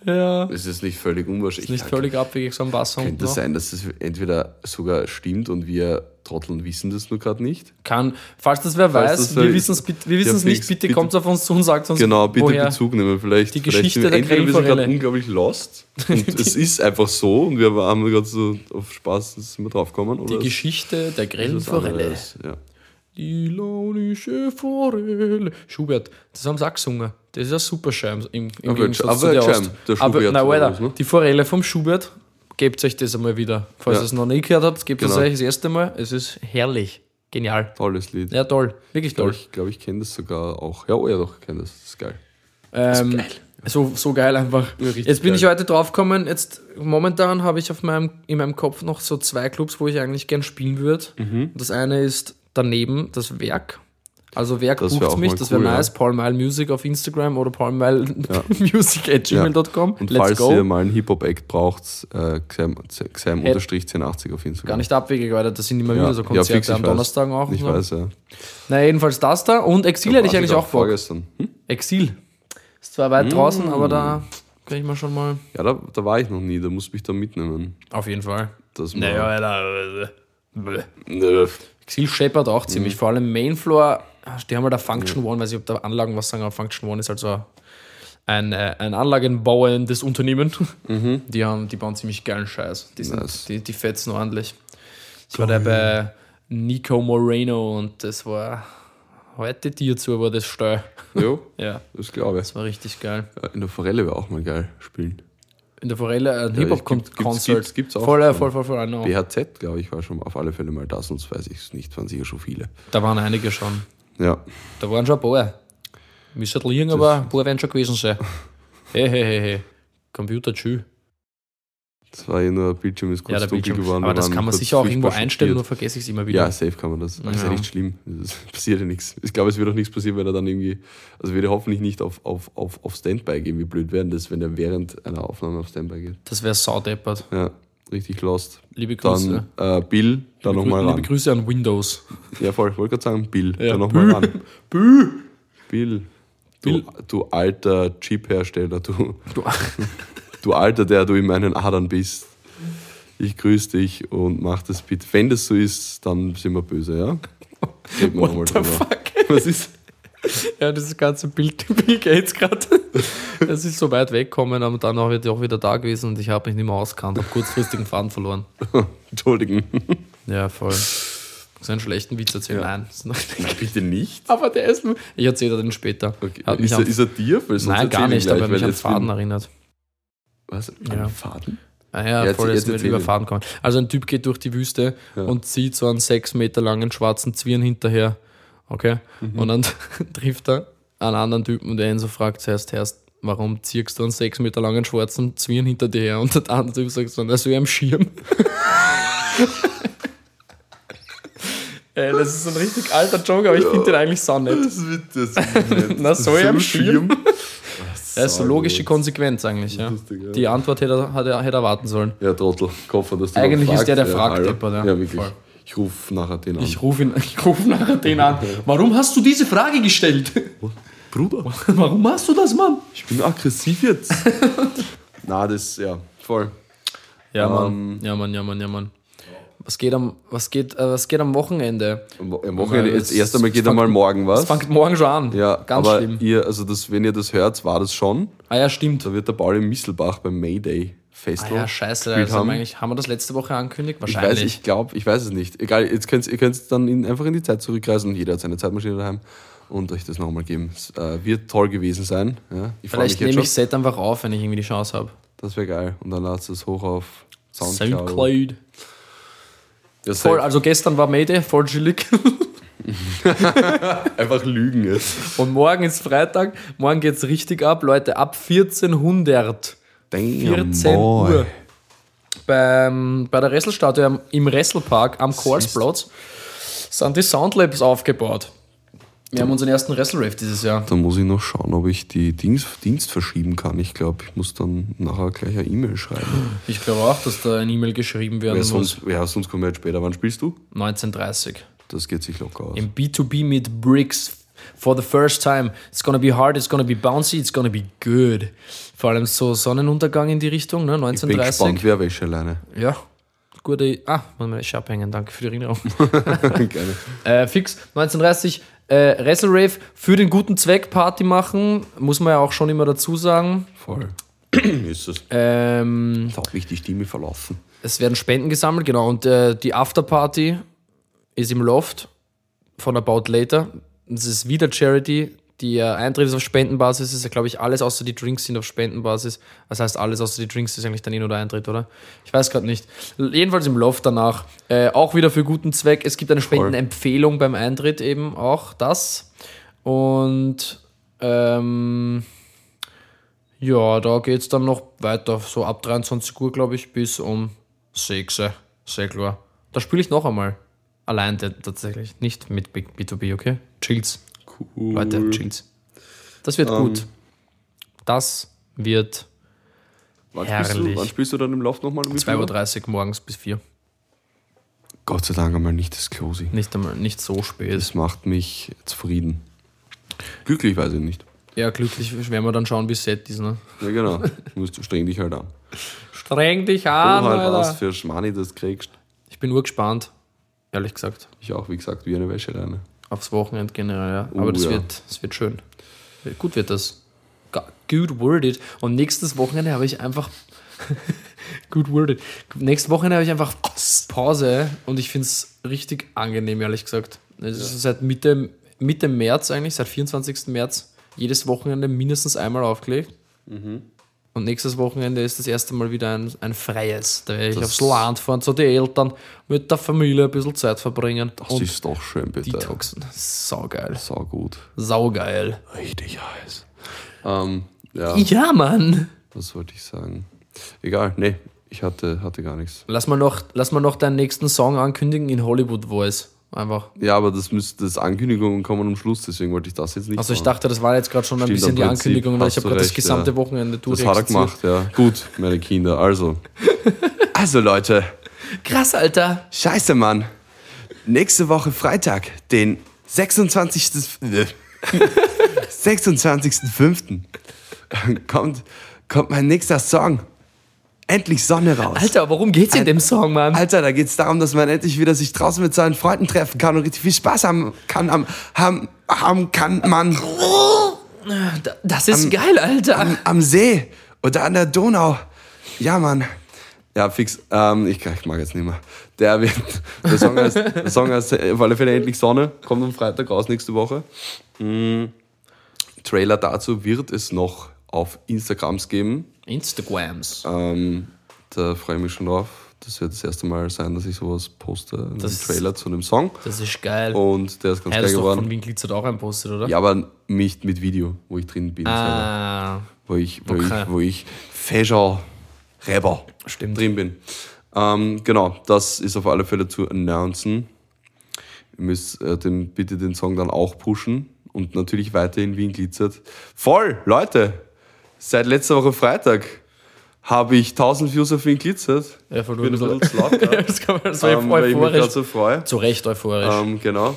Ja. Es ist nicht völlig unwahrscheinlich. Nicht völlig abwegig, so ein Wasser Könnte noch. sein, dass das entweder sogar stimmt und wir Trotteln wissen das nur gerade nicht. Kann, falls das wer Falls weiß, das wir wissen es Ja, nicht, bitte, bitte- kommt auf uns zu und sagt uns, Genau, bitte woher. Bezug nehmen. Vielleicht, Die vielleicht Geschichte sind der entweder wir sind gerade unglaublich lost <laughs> und es ist einfach so und wir haben gerade so auf Spaß sind wir draufgekommen. Die Geschichte der Grellenforelle. Ja. Die launische Forelle. Schubert, das haben sie auch gesungen. Das ist ein super Scheim im, im Aber- Gegensatz aber zu der Scheim, Ost. der Aber, Schubert nein, oder Alter, was, ne? die Forelle vom Schubert, gebt euch das einmal wieder. Falls Ja. ihr es noch nie gehört habt, gebt es Genau. euch das erste Mal. Es ist herrlich. Genial. Tolles Lied. Ja, toll. Wirklich Ich glaube, toll. ich, glaub, ich kenne das sogar auch. Ja, oh ja, doch, kenne das. Das ist geil. Ähm, So, so geil einfach. Ja, jetzt bin ich geil. heute draufgekommen. Jetzt momentan habe ich auf meinem, in meinem Kopf noch so zwei Clubs, wo ich eigentlich gern spielen würde. Mhm. Das eine ist daneben das Werk. Also Werk Das bucht mich, das wäre cool, ja. nice. Paul Mile Music auf Instagram oder paulmilemusic.gmail.com. <laughs> Und Let's falls go. ihr mal einen Hip-Hop-Act braucht, äh, Xem-1080 auf Instagram. Gar nicht abwegig, weil das sind immer Ja, wieder so ja, Konzerte fix, am weiß. Donnerstag auch. Ich so. weiß, ja. Na, jedenfalls das da. Und Exil hätte ich eigentlich auch Bock. vorgestern. Hm? Exil. Ist zwar weit draußen, aber da kann ich mal schon mal. Ja, da, da war ich noch nie, da muss mich da mitnehmen. Auf jeden Fall. Das Naja, Alter. Nö. Exil scheppert auch ziemlich. Mhm. Vor allem Mainfloor, die haben halt eine Function One, weiß ich, ob da Anlagen was sagen, aber Function One ist halt so ein, äh, ein anlagenbauendes Unternehmen. <laughs> Die, haben, die bauen ziemlich geilen Scheiß. Die, sind, Mhm. Nice. die, die fetzen ordentlich. Ich war da bei Nico Moreno und das war heute dir zu, war das steil. Jo, <laughs> Ja, das glaube ich. das war richtig geil. In der Forelle wäre auch mal geil spielen. In der Forelle ein Ja, gibt's- gibt's- auch Voll, schon. voll, voll, voll, I know. BHZ, glaube ich, war schon auf alle Fälle mal da, sonst weiß ich es nicht, waren sicher schon viele. Da waren einige schon. Ja, Da waren schon ein paar. Müsste liegen, aber ein paar werden schon gewesen sein. <laughs> Hey, hey, hey, hey. Computer, tschü. Das war ja nur, Bildschirm ist kurz Ja, dunkel geworden. Aber das kann man sicher auch irgendwo einstellen, nur vergesse ich es immer wieder. Ja, safe kann man das. Das ist ja nicht schlimm. Es <laughs> passiert ja nichts. Ich glaube, es wird auch nichts passieren, wenn er dann irgendwie. Also wird er hoffentlich nicht auf, auf, auf, auf Standby gehen. Wie blöd wäre das, wenn er während einer Aufnahme auf Standby geht. Das wäre saudeppert. Ja, richtig lost. Liebe Grüße. Dann äh, Bill, dann liebe, nochmal Grü- liebe ran. Grüße an Windows. Ja, voll, wollte gerade sagen, Bill, Ja, dann nochmal ran. Bü. Bill, du, Bill. du alter Chip-Hersteller, du, Du, <laughs> du alter, der du in meinen Adern bist. Ich grüße dich und mach das bitte. Wenn das so ist, dann sind wir böse, ja? Reden wir what the fuck? Was ist? Ja, dieses ganze Bild <laughs> Bill Gates gerade. Es ist so weit weggekommen, aber dann auch wieder, auch wieder da gewesen und ich habe mich nicht mehr auskannt, habe kurzfristigen Faden verloren. <laughs> Entschuldigen. Ja, voll. So einen schlechten Witz erzählen? Nein. das ist noch nicht. Nein, bitte nicht. Aber der ist. Ich erzähle dir den später. Okay. Ist, er, ist er dir? Nein, gar nicht, aber er mich an Faden bin- erinnert. Was? Ja. Faden? Ah ja, Ja, voll, jetzt- jetzt wird über. Faden kommen. Also ein Typ geht durch die Wüste und zieht so einen sechs Meter langen schwarzen Zwirn hinterher. Okay? Mhm. Und dann <laughs> trifft er einen anderen Typen, der ihn so fragt zuerst, erst, warum ziehst du einen sechs Meter langen schwarzen Zwirn hinter dir her? Und der andere Typ sagt so, na so am Schirm. <laughs> Ey, das ist so ein richtig alter Joke, aber ich finde den eigentlich sau nett. Das wird das. <laughs> Na, so am Schirm. Das Das ist so logische Konsequenz eigentlich, ja. lustig, ja. Die Antwort hätte er, hätte er, hätte er warten sollen. Ja, Trottel. Hoffe, dass du Eigentlich ist der, der ja, fragt, hallo. Deppert, ja. Ja, wirklich. Voll. Ich rufe nachher den an. Ich rufe ruf <laughs> nachher den an. <laughs> Warum hast du diese Frage gestellt? Bruder, <laughs> Warum machst du das, Mann? ich bin aggressiv jetzt. Na, das, ja, voll. Ja, Mann. Ähm. Ja, Mann, ja, Mann, ja, Mann. Was geht am, was geht, äh, was geht am Wochenende? Am Wo- am Wochenende, jetzt es- erst einmal es geht einmal morgen was. Es fängt morgen schon an. ja, Ganz aber schlimm. ihr, also das, wenn ihr das hört, war das schon. Ah ja, stimmt. Da wird der Paul im Misselbach beim Mayday Ah Festival. ja, scheiße. Also haben. eigentlich, haben wir das letzte Woche angekündigt? Ich Wahrscheinlich. weiß, ich glaube, ich weiß es nicht. Egal, jetzt könnt, ihr könnt dann in, einfach in die Zeit zurückreisen. Jeder hat seine Zeitmaschine daheim und euch das nochmal geben. Es äh, wird toll gewesen sein. Ja, ich Vielleicht nehme ich. Set einfach auf, wenn ich irgendwie die Chance habe. Das wäre geil. Und dann ladst du es hoch auf Soundcloud. Soundcloud. Ja, Voll, also gestern war Mayday, voll chillig. <laughs> Einfach lügen jetzt. Und morgen ist Freitag. Morgen geht's richtig ab, Leute. Ab 1400. 14 Uhr. Beim, bei der am- im Resselpark am Korsplatz sind die Soundlabs aufgebaut. Wir haben unseren ersten Wrestle-Rave dieses Jahr. Da muss ich noch schauen, ob ich die Dings, Dienst verschieben kann. Ich glaube, ich muss dann nachher gleich eine E-Mail schreiben. Ich glaube auch, dass da ein E-Mail geschrieben werden Wer muss. sonst, ja, sonst kommen wir jetzt später. Wann spielst du? 1930. Das geht sich locker aus. Im B2B mit Bricks. For the first time. It's gonna be hard, it's gonna be bouncy, it's gonna be good. Vor allem so Sonnenuntergang in die Richtung, ne? Bin 1930. gespannt, wer wäsche alleine. Ja. Gute. Ah, muss meine Wäsche abhängen, danke für die Erinnerung. <laughs> Geil. Äh, fix 1930 äh, Wrestle Rave für den guten Zweck Party machen, muss man ja auch schon immer dazu sagen. Voll. <coughs> ist es. Ähm, Jetzt hat mich die Stimme verlassen. es werden Spenden gesammelt, genau. Und äh, die Afterparty ist im Loft von About Later. Das ist wieder Charity. Die äh, Eintritt ist auf Spendenbasis, ist ja, glaube ich, alles außer die Drinks sind auf Spendenbasis. Das heißt, alles außer die Drinks ist eigentlich dann eh nur der Eintritt, oder? Ich weiß gerade nicht. Jedenfalls im Loft danach. Äh, auch wieder für guten Zweck. Es gibt eine Spendenempfehlung beim Eintritt eben auch das. Und ähm, ja, da geht es dann noch weiter, so ab 23 Uhr, glaube ich, bis um 6 Uhr. Sehr klar. Da spiele ich noch einmal. Allein tatsächlich. Nicht mit B- B2B, okay? Chills. Cool. Leute, chills. Das wird gut. Das wird Wann spielst, du, herrlich. wann spielst du dann im Loft nochmal? um wie viel 2.30 Uhr morgens bis 4 Gott sei Dank einmal nicht das Closing. Nicht einmal, nicht so spät. Das macht mich zufrieden. Glücklich weiß ich nicht. Ja, glücklich werden wir dann schauen, wie es Set ist, ne? Ja, genau. Du musst streng dich halt an. Streng dich Du an, halt Alter. was für Schmani das kriegst. Ich bin urgespannt, ehrlich gesagt. Ich auch, wie gesagt, wie eine Wäscheleine. Aufs Wochenende generell, ja. Aber Oh, das, ja. wird, das wird schön. Gut wird das. Good worded. Und nächstes Wochenende habe ich einfach. <laughs> Good worded. Nächstes Wochenende habe ich einfach Pause und ich finde es richtig angenehm, ehrlich gesagt. Es ist seit Mitte, Mitte März eigentlich, seit 24. März, jedes Wochenende mindestens einmal aufgelegt. Mhm. Und nächstes Wochenende ist das erste Mal wieder ein, ein freies. Da werde ich Das- aufs Land fahren, zu den Eltern, mit der Familie ein bisschen Zeit verbringen. Das ist doch schön, bitte. Detoxen. Saugeil. Sau gut. Saugeil. Richtig heiß. Ähm, ja, Ja, Mann. was wollte ich sagen? Egal, nee, ich hatte, hatte gar nichts. Lass mal, noch, lass mal noch deinen nächsten Song ankündigen in Hollywood Voice. Einfach. Ja, aber das müsste, das Ankündigungen kommen am Schluss, deswegen wollte ich das jetzt nicht Also ich machen. dachte, das war jetzt gerade schon ein Stimmt, bisschen am die Prinzip Ankündigung, weil ich habe gerade das gesamte ja. Wochenende Das hat er gemacht, ja. Gut, meine Kinder, also. Also Leute, Krass, Alter. scheiße, Mann. Nächste Woche Freitag, den 26. äh, 26.05. kommt, kommt mein nächster Song. Endlich Sonne raus. Alter, worum geht's in dem Song, Mann? Alter, da geht es darum, dass man endlich wieder sich draußen mit seinen Freunden treffen kann und richtig viel Spaß haben kann. Am, haben, haben kann man Das ist geil, Alter. am, am See oder an der Donau. Ja, Mann. Ja, fix. Ähm, ich, ich mag jetzt nicht mehr. Der, wird, der, Song heißt, der Song heißt auf alle Fälle Endlich Sonne. Kommt am Freitag raus, nächste Woche. Mm, Trailer dazu wird es noch auf Instagrams geben. Instagrams. Ähm, da freue ich mich schon drauf. Das wird das erste Mal sein, dass ich sowas poste. Einen Das Trailer zu einem Song. Das ist geil. Und der ist ganz ja, geil das ist doch geworden. von Wien Glitzert auch ein Postet, oder? Ja, aber nicht mit Video, wo ich drin bin. Ah, Wo ich, wo Okay. ich, wo ich Fashion Räber Stimmt. drin bin. Ähm, genau, das ist auf alle Fälle zu announcen. Ihr müsst äh, den, bitte den Song dann auch pushen und natürlich weiterhin Wien glitzert. Voll, Leute! Seit letzter Woche Freitag habe ich 1000 Views auf Wien glitzert. Ja, voll Ich bin ein bisschen laut <laughs> gerade, das kann man so ähm, weil ich mich euphorisch. so freue. Zu Recht euphorisch. Ähm, genau.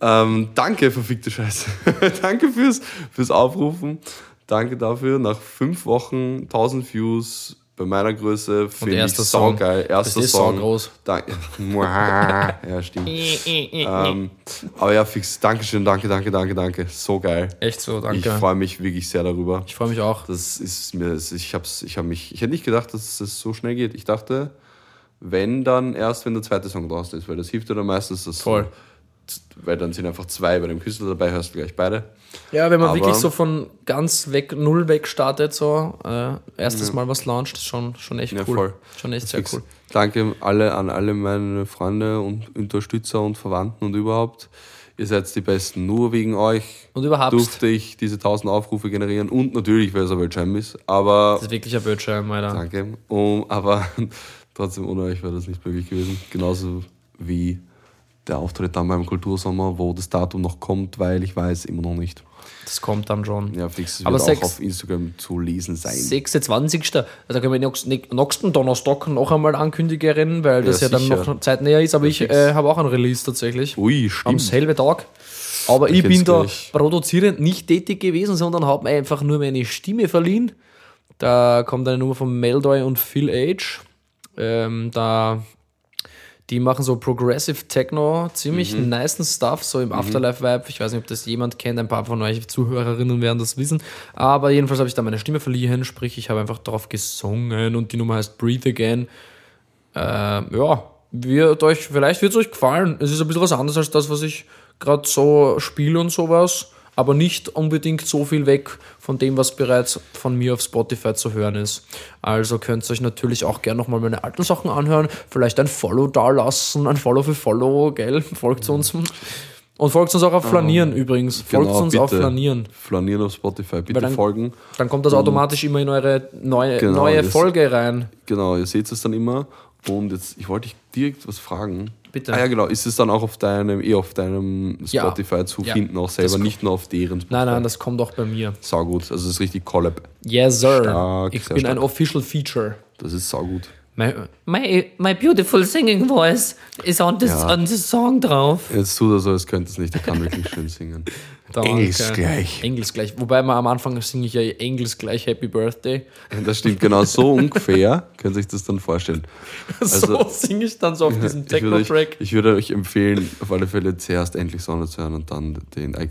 Ähm, danke, verfickte Scheiße. <laughs> danke fürs, fürs Aufrufen. Danke dafür. Nach fünf Wochen 1000 Views bei meiner Größe finde ich Song. saugeil. Erster Das ist Song. saugroß. Danke. <laughs> <laughs> ja, stimmt. ähm, aber ja, fix. Dankeschön, danke, danke, danke, danke. So geil. Echt so, Ich danke. freue mich wirklich sehr darüber. Ich freue mich auch. Das ist mir, ich hab's, ich habe mich, ich hätte nicht gedacht, dass es so schnell geht. Ich dachte, wenn dann erst, wenn der zweite Song draußen ist, weil das hilft ja dann meistens, dass Voll. weil dann sind einfach zwei bei dem Künstler dabei, hörst du gleich beide. Ja, wenn man Aber- wirklich so von ganz weg, null weg startet, so äh, erstes Mal was launcht, ist schon, schon echt Ja, cool. voll. Schon echt sehr Fix. cool. Danke alle an alle meine Freunde und Unterstützer und Verwandten und überhaupt. Ihr seid die Besten. Nur wegen euch Und überhaupt, durfte ich diese 1000 Aufrufe generieren und natürlich, weil es ein Weltschirm ist. Aber das ist wirklich ein Bildschirm, Alter. Danke. Um, aber <laughs> trotzdem ohne euch wäre das nicht möglich gewesen. Genauso wie der Auftritt dann beim Kultursommer, wo das Datum noch kommt, weil ich weiß immer noch nicht. Das kommt dann schon. Ja, fix, es Aber wird sechs- auch auf Instagram zu lesen sein. 26. Also da können wir nächsten, Donnerstag noch einmal ankündigen, weil das ja, Ja, dann noch zeitnäher ist. Aber ich fix. äh, habe auch einen Release tatsächlich. Ui, Am stimmt. selben Tag. Aber ich geht's bin da gleich. produzierend nicht tätig gewesen, sondern habe mir einfach nur meine Stimme verliehen. Da kommt eine Nummer von Meldoy und Phil Age. Ähm, da, die machen so Progressive Techno, ziemlich Mhm. nicen Stuff, so im Afterlife-Vibe. Ich weiß nicht, ob das jemand kennt, ein paar von euch Zuhörerinnen werden das wissen. Aber jedenfalls habe ich da meine Stimme verliehen, sprich, ich habe einfach drauf gesungen und die Nummer heißt Breathe Again. Äh, ja, wird euch, vielleicht wird es euch gefallen. Es ist ein bisschen was anderes als das, was ich gerade so spiele und sowas, aber nicht unbedingt so viel weg von dem, was bereits von mir auf Spotify zu hören ist. Also könnt ihr euch natürlich auch gerne nochmal meine alten Sachen anhören, vielleicht ein Follow da lassen, ein Follow für Follow, gell? Folgt uns. Und folgt uns auch auf Flanieren übrigens. Folgt Genau, uns auf. Flanieren. Flanieren auf Spotify, bitte dann- folgen. Dann kommt das automatisch immer in eure neue, Genau, neue Folge rein. Genau, ihr seht es dann immer. Und jetzt, ich wollte dich direkt was fragen. Bitte. Ah ja, genau. Ist es dann auch auf deinem, eh auf deinem Ja. Spotify zu Ja. finden, auch selber, Das- nicht nur auf deren Spotify? Nein, nein, das kommt auch bei mir. Saugut. Also es ist richtig Collab. Yes, sir. Stark, ich bin ein stark. Official Feature. Das ist saugut. My, My, my beautiful singing voice is on this, Ja. on this song drauf. Jetzt tut er so, als könnte es nicht. Er kann wirklich schön singen. <laughs> Danke. Englisch gleich. Englisch gleich. Wobei man am Anfang singe ich ja Englisch gleich Happy Birthday. <laughs> Das stimmt genau so <laughs> ungefähr. Könnt ihr euch das dann vorstellen. so Also- singe ich dann so auf diesem Ich Techno-Track. ich würde euch empfehlen, auf alle Fälle zuerst endlich Sonne zu hören und dann den äh,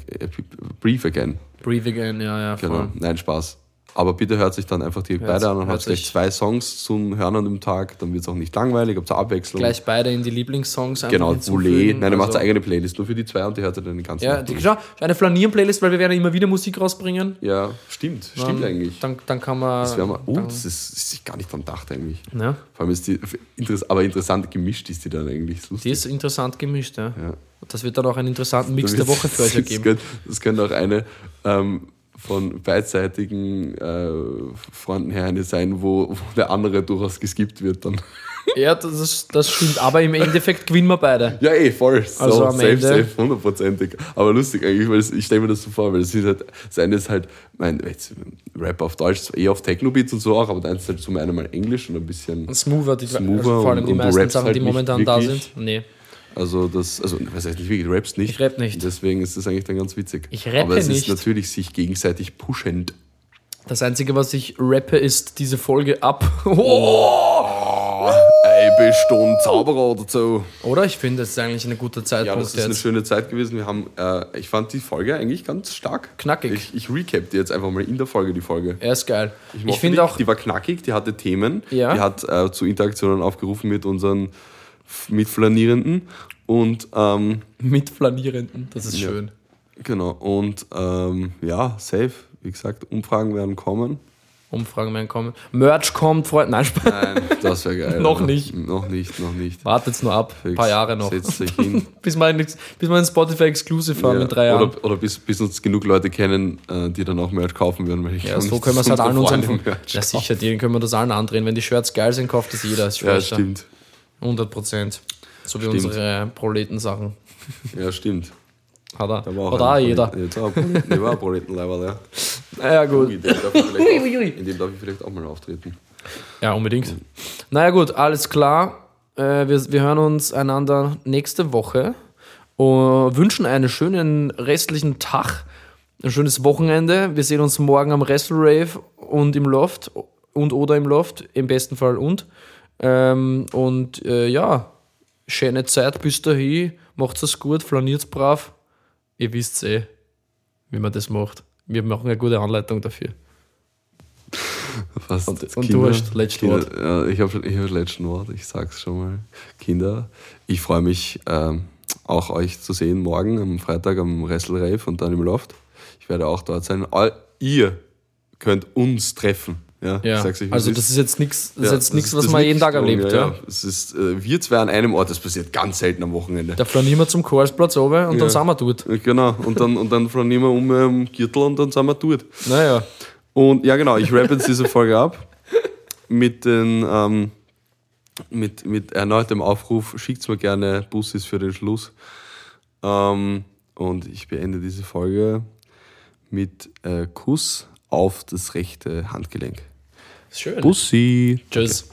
Brief Again. Breathe again, ja, ja, voll. Genau. Nein, Spaß. Aber bitte hört sich dann einfach direkt Hört's- beide an und hört habt gleich zwei Songs zum Hören an dem Tag. Dann wird es auch nicht langweilig, habt ihr Abwechslung. Gleich beide in die Lieblingssongs einfach genau. Boulet. Nein, ihr macht Also- eine eigene Playlist nur für die zwei und die hört ihr dann den ganzen Ja, Tag die, durch. schau, eine Flanieren-Playlist, weil wir werden immer wieder Musik rausbringen. Ja, stimmt. Stimmt Dann- eigentlich. Dann, dann kann man. Das wäre mal, oh, das ist, das ist gar nicht dran gedacht eigentlich. ja, Vor allem ist die, aber interessant gemischt ist die dann eigentlich. Das lustig. die ist interessant gemischt, ja. Ja. Das wird dann auch einen interessanten Mix der Woche für euch <laughs> das ergeben. Könnte, das könnte auch eine ähm, von beidseitigen äh, Freunden her eine sein, wo, wo der andere durchaus geskippt wird dann. <laughs> Ja, das, ist, das stimmt. Aber im Endeffekt gewinnen wir beide. Ja, eh, voll. So, Also am safe, Ende- safe, hundertprozentig. Aber lustig eigentlich, weil ich stelle mir das so vor, weil es ist halt, das eine ist halt, mein, jetzt, Rap auf Deutsch, eher auf Techno-Beats und so auch, aber dann ist halt zum einen mal Englisch und ein bisschen, Smoother, die, Smoother also vor allem und- die meisten Sachen, halt die momentan da sind. Nee. Also das, also, was heißt nicht wirklich, du rappst nicht. Ich rapp nicht. Deswegen ist das eigentlich dann ganz witzig. Ich rappe Aber es nicht. ist natürlich sich gegenseitig pushend. Das Einzige, was ich rappe, ist diese Folge ab. <laughs> Oh! Ey, bist du ein Zauberer oder so? Oder? Ich finde, das ist eigentlich ein guter Ja, Zeitpunkt das ist eine jetzt. schöne Zeit gewesen. Wir haben, äh, ich fand die Folge eigentlich ganz stark. Knackig. Ich, ich recap dir jetzt einfach mal in der Folge die Folge. Er ist geil. Ich, mochte finde die, auch, Die war knackig, die hatte Themen, Ja. die hat äh, zu Interaktionen aufgerufen mit unseren F- Mitflanierenden und ähm, mit Flanierenden, das ist Ja. schön. genau und ähm, ja, safe. Wie gesagt, Umfragen werden kommen. Umfragen werden kommen. Merch kommt, Freunde. Nein, Spaß. Nein, das wäre geil. <laughs> Noch nicht. Noch nicht, noch nicht. Wartet's nur ab. Ein paar Jahre noch. Setzt sich hin. <laughs> bis, wir ein, bis wir ein Spotify Exclusive haben Ja, in drei Jahren. Oder, oder bis, bis uns genug Leute kennen, äh, die dann auch Merch kaufen würden. Weil ich ja, so können wir es halt allen unsere unseren. Ja, sicher, denen können wir das allen andrehen. Wenn die Shirts geil sind, kauft das jeder. Ja, stimmt. 100 Prozent. So wie Stimmt. unsere Proletensachen. Ja, stimmt. Hat er. Da war Hat auch ein jeder. Jetzt auch ein war ein Proletenleiberl, ja. <laughs> Ja, gut. In dem, darf ich vielleicht auch, in dem darf ich vielleicht auch mal auftreten. Ja, unbedingt. Naja, gut, alles klar. Äh, wir, wir hören uns einander nächste Woche und wünschen einen schönen restlichen Tag, ein schönes Wochenende. Wir sehen uns morgen am Wrestle Rave und im Loft und oder im Loft, im besten Fall und. Ähm, und äh, ja, schöne Zeit bis dahin. Macht's es gut, flaniert's brav. Ihr wisst eh, wie man das macht. Wir machen eine gute Anleitung dafür. Fast Und- und du hast letztes Kinder, Wort. Ja, ich habe ich hab das letzte Wort, ich sag's schon mal. Kinder, ich freue mich ähm, auch euch zu sehen morgen am Freitag am Wrestle Rave und dann im Loft. Ich werde auch dort sein. All, ihr könnt uns treffen. Ja, Ja, sag's euch, also das ist jetzt nichts, Ja, ist jetzt nichts, was man jeden Tag erlebt. Ja, Es ist äh, wir zwei an einem Ort, das passiert ganz selten am Wochenende. Da flanieren wir zum Chorsplatz runter und Ja. dann sind wir dort. Genau, und dann, und dann flanieren wir um ähm, Gürtel und dann sind wir dort. Naja, Und ja, genau, ich rappe jetzt diese Folge ab mit den ähm, mit, mit erneutem Aufruf, schickt mir gerne Bussis für den Schluss. Ähm, und ich beende diese Folge mit äh, Kuss auf das rechte Handgelenk. Schön. Bussi! Tschüss.